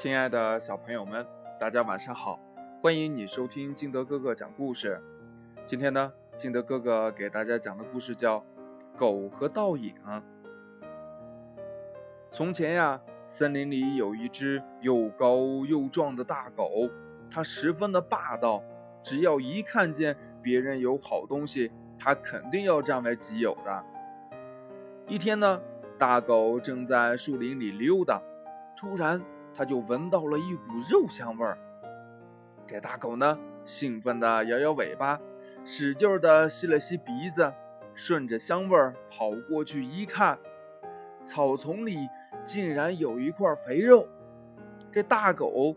亲爱的小朋友们，大家晚上好！欢迎你收听金德哥哥讲故事。今天呢，金德哥哥给大家讲的故事叫《狗和倒影》。从前呀，森林里有一只又高又壮的大狗，它十分的霸道，只要一看见别人有好东西，它肯定要占为己有的。一天呢，大狗正在树林里溜达，突然。他就闻到了一股肉香味儿，这大狗呢，兴奋地摇摇尾巴，使劲地吸了吸鼻子，顺着香味儿跑过去一看，草丛里竟然有一块肥肉。这大狗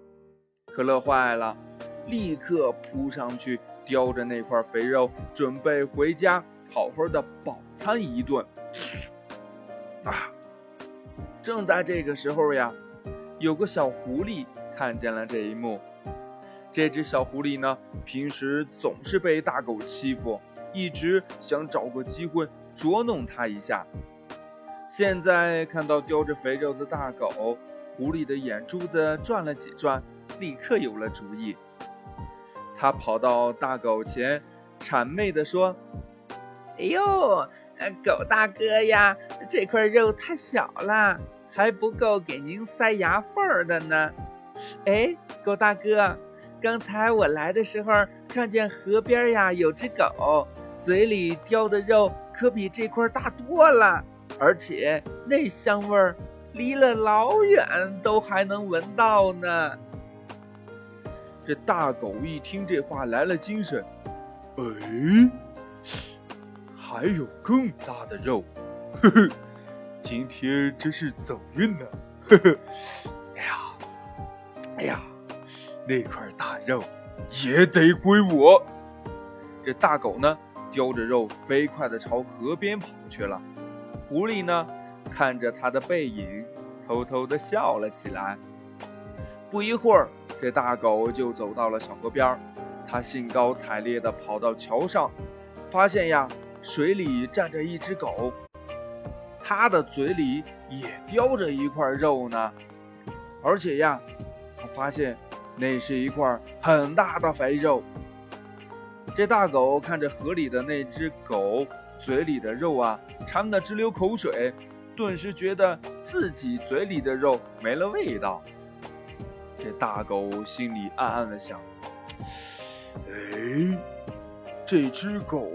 可乐坏了，立刻扑上去叼着那块肥肉，准备回家好好的饱餐一顿。啊！正在这个时候呀。有个小狐狸看见了这一幕，这只小狐狸呢，平时总是被大狗欺负，一直想找个机会捉弄它一下。现在看到叼着肥肉的大狗，狐狸的眼珠子转了几转，立刻有了主意。它跑到大狗前，谄媚地说：“哎呦，狗大哥呀，这块肉太小了。”还不够给您塞牙缝儿的呢。哎，狗大哥，刚才我来的时候看见河边呀有只狗，嘴里叼的肉可比这块大多了，而且那香味儿离了老远都还能闻到呢。这大狗一听这话来了精神，哎，还有更大的肉，呵呵。今天真是走运呢，呵呵。哎呀，哎呀，那块大肉也得归我。这大狗呢，叼着肉飞快地朝河边跑去了。狐狸呢，看着它的背影，偷偷地笑了起来。不一会儿，这大狗就走到了小河边。它兴高采烈地跑到桥上，发现呀，水里站着一只狗。他的嘴里也叼着一块肉呢，而且呀，他发现那是一块很大的肥肉。这大狗看着河里的那只狗嘴里的肉啊，馋得直流口水，顿时觉得自己嘴里的肉没了味道。这大狗心里暗暗的想：哎，这只狗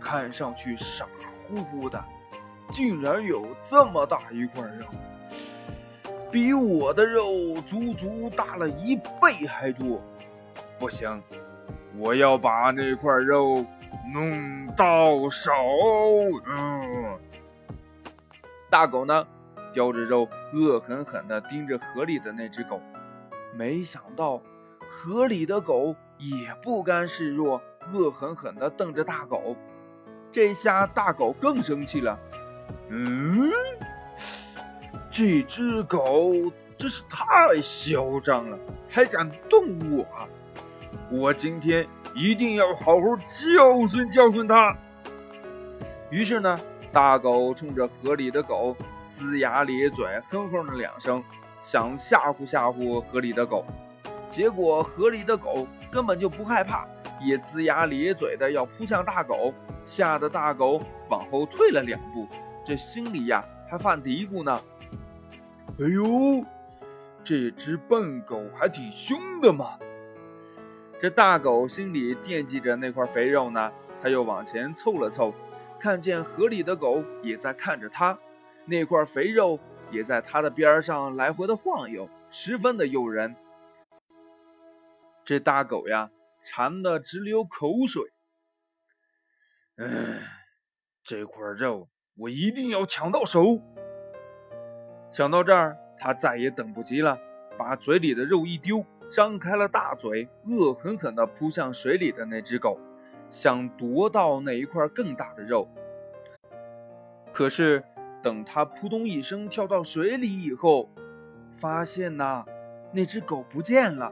看上去傻乎乎的。竟然有这么大一块肉，比我的肉足足大了一倍还多。不行，我要把那块肉弄到手。嗯，大狗呢，叼着肉，恶狠狠地盯着河里的那只狗。没想到，河里的狗也不甘示弱，恶狠狠地瞪着大狗。这下大狗更生气了。嗯，这只狗真是太嚣张了，还敢动我！我今天一定要好好教训教训它。于是呢，大狗冲着河里的狗龇牙咧嘴，哼哼了两声，想吓唬吓唬河里的狗。结果河里的狗根本就不害怕，也龇牙咧嘴的要扑向大狗，吓得大狗往后退了两步。这心里呀还犯嘀咕呢。哎呦，这只笨狗还挺凶的嘛！这大狗心里惦记着那块肥肉呢，他又往前凑了凑，看见河里的狗也在看着他，那块肥肉也在它的边上来回的晃悠，十分的诱人。这大狗呀，馋得直流口水。嗯，这块肉。我一定要抢到手！想到这儿，他再也等不及了，把嘴里的肉一丢，张开了大嘴，恶狠狠地扑向水里的那只狗，想夺到那一块更大的肉。可是，等他扑通一声跳到水里以后，发现呐，那只狗不见了，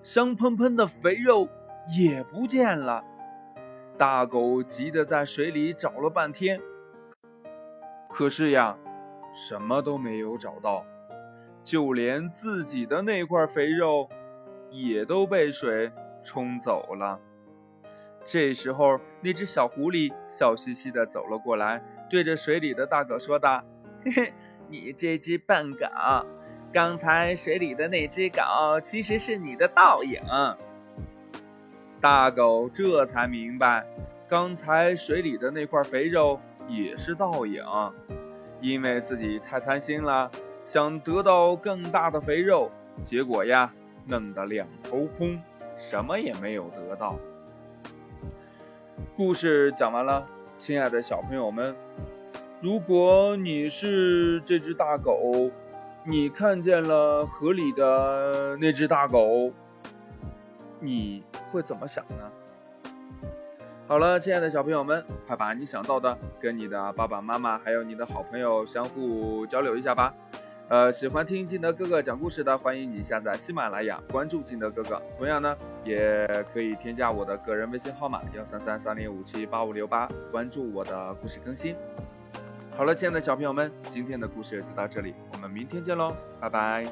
香喷喷的肥肉也不见了。大狗急得在水里找了半天。可是呀，什么都没有找到。就连自己的那块肥肉也都被水冲走了。这时候，那只小狐狸笑嘻嘻地走了过来，对着水里的大狗说道：“嘿嘿，你这只笨狗，刚才水里的那只狗其实是你的倒影。”大狗这才明白，刚才水里的那块肥肉也是倒影，因为自己太贪心了。想得到更大的肥肉，结果呀，弄得两头空，什么也没有得到。故事讲完了，亲爱的小朋友们，如果你是这只大狗，你看见了河里的那只大狗，你会怎么想呢？好了，亲爱的小朋友们，快把你想到的跟你的爸爸妈妈还有你的好朋友相互交流一下吧。呃，喜欢听金德哥哥讲故事的，欢迎你下载喜马拉雅，关注金德哥哥。同样呢，也可以添加我的个人微信号码幺三三三零五七八五六八，关注我的故事更新。好了，亲爱的小朋友们，今天的故事就到这里，我们明天见喽，拜拜。